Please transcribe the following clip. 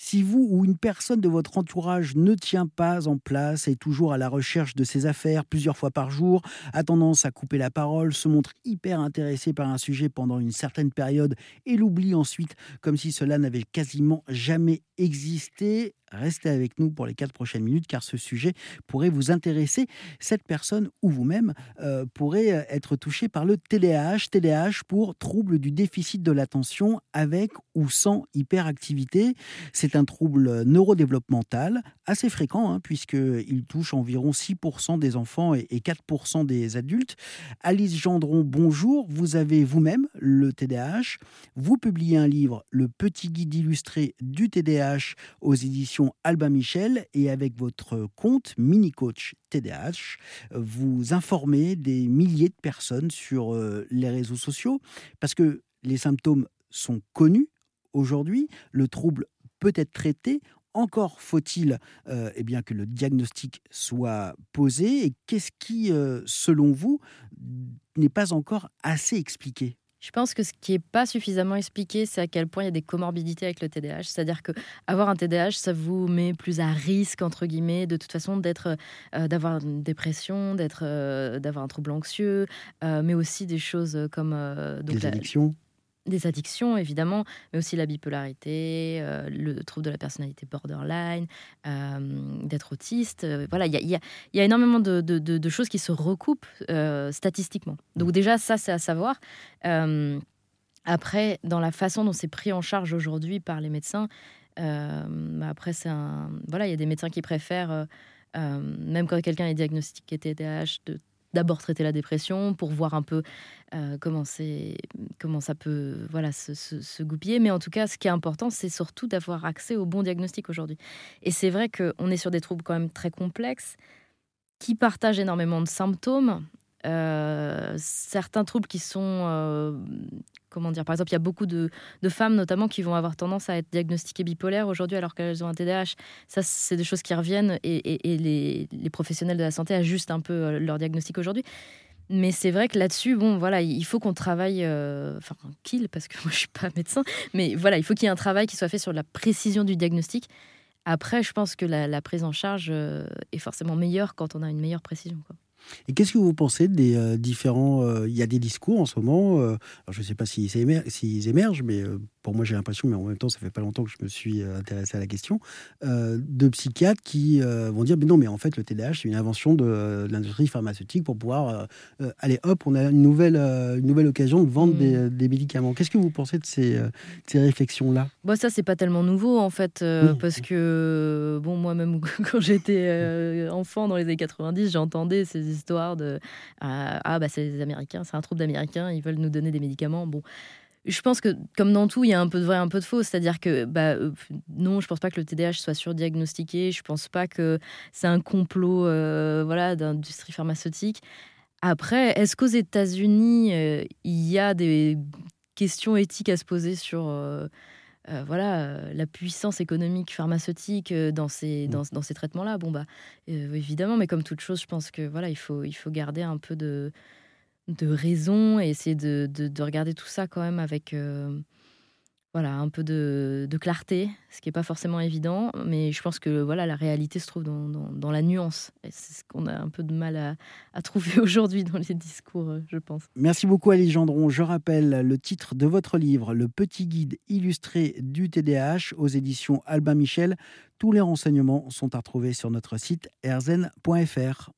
Si vous ou une personne de votre entourage ne tient pas en place, est toujours à la recherche de ses affaires plusieurs fois par jour, a tendance à couper la parole, se montre hyper intéressé par un sujet pendant une certaine période et l'oublie ensuite comme si cela n'avait quasiment jamais existé, restez avec nous pour les quatre prochaines minutes car ce sujet pourrait vous intéresser. Cette personne ou vous-même euh, pourrait euh, être touché par le TDAH. TDAH pour trouble du déficit de l'attention avec ou sans hyperactivité. C'est un trouble neurodéveloppemental assez fréquent hein, puisqu'il touche environ 6% des enfants et 4% des adultes. Alice Gendron, bonjour. Vous avez vous-même le TDAH. Vous publiez un livre, Le petit guide illustré du TDAH aux éditions Albin Michel et avec votre compte Mini Coach TDAH, vous informez des milliers de personnes sur euh, les réseaux sociaux parce que les symptômes sont connus aujourd'hui, le trouble peut être traité. Encore faut-il euh, eh bien, que le diagnostic soit posé. Et qu'est-ce qui, euh, selon vous, n'est pas encore assez expliqué? Je pense que ce qui n'est pas suffisamment expliqué, c'est à quel point il y a des comorbidités avec le TDAH. C'est-à-dire que avoir un TDAH, ça vous met plus à risque entre guillemets, de toute façon, d'être, euh, d'avoir une dépression, d'être, euh, d'avoir un trouble anxieux, euh, mais aussi des choses comme donc des addictions des addictions, évidemment, mais aussi la bipolarité, euh, le trouble de la personnalité borderline, euh, d'être autiste. Euh, voilà, il y, y a, énormément de, de, choses qui se recoupent statistiquement. Donc déjà, ça, c'est à savoir. après, dans la façon dont c'est pris en charge aujourd'hui par les médecins, bah, après, c'est un... Voilà, il y a des médecins qui préfèrent... même quand quelqu'un est diagnostiqué TDAH, de d'abord traiter la dépression pour voir un peu euh, comment, comment ça peut voilà, se, goupiller. Mais en tout cas, ce qui est important, c'est surtout d'avoir accès au bon diagnostic aujourd'hui. Et c'est vrai qu'on est sur des troubles quand même très complexes qui partagent énormément de symptômes. Euh, certains troubles qui sont euh, comment dire, par exemple, il y a beaucoup de, femmes notamment qui vont avoir tendance à être diagnostiquées bipolaires aujourd'hui alors qu'elles ont un TDAH. Ça, c'est des choses qui reviennent et, les, professionnels de la santé ajustent un peu euh, leur diagnostic aujourd'hui. Mais c'est vrai que là-dessus, bon, voilà, il faut qu'on travaille, euh, enfin, qu'il, parce que moi je suis pas médecin, mais voilà, il faut qu'il y ait un travail qui soit fait sur la précision du diagnostic. Après, je pense que la, prise en charge euh, est forcément meilleure quand on a une meilleure précision. Et qu'est-ce que vous pensez des euh, différents... Euh, il y a des discours en ce moment, euh, je ne sais pas s'ils émergent, mais pour moi j'ai l'impression, mais en même temps ça fait pas longtemps que je me suis intéressé à la question, de psychiatres qui vont dire, mais non, mais en fait le TDAH c'est une invention de, l'industrie pharmaceutique pour pouvoir, allez hop, on a une nouvelle, une nouvelle occasion de vendre des, mmh. médicaments. Qu'est-ce que vous pensez de ces, ces réflexions-là? Bon, ça c'est pas tellement nouveau en fait, parce que, bon, moi-même quand j'étais enfant dans les années 90, j'entendais ces histoire de euh, ah bah c'est les Américains, c'est un trouble d'Américains, ils veulent nous donner des médicaments. Bon, je pense que comme dans tout, il y a un peu de vrai, un peu de faux. C'est-à-dire que bah, euh, non, je pense pas que le TDAH soit surdiagnostiqué. Je pense pas que c'est un complot euh, voilà d'industrie pharmaceutique. Après, est-ce qu'aux États-Unis, il y a des questions éthiques à se poser sur euh, voilà, euh, la puissance économique pharmaceutique euh, dans ces, mmh. dans, ces traitements-là? Bon, bah, évidemment, mais comme toute chose, je pense que voilà, il faut, il faut garder un peu de, de raison et essayer de, de, regarder tout ça quand même avec voilà, un peu de, clarté, ce qui n'est pas forcément évident, mais je pense que voilà, la réalité se trouve dans, dans, la nuance. Et c'est ce qu'on a un peu de mal à, à trouver aujourd'hui dans les discours, euh, je pense. Merci beaucoup, Alice Gendron. Je rappelle le titre de votre livre, Le petit guide illustré du TDAH aux éditions Albin Michel. Tous les renseignements sont à retrouver sur notre site erzen.fr.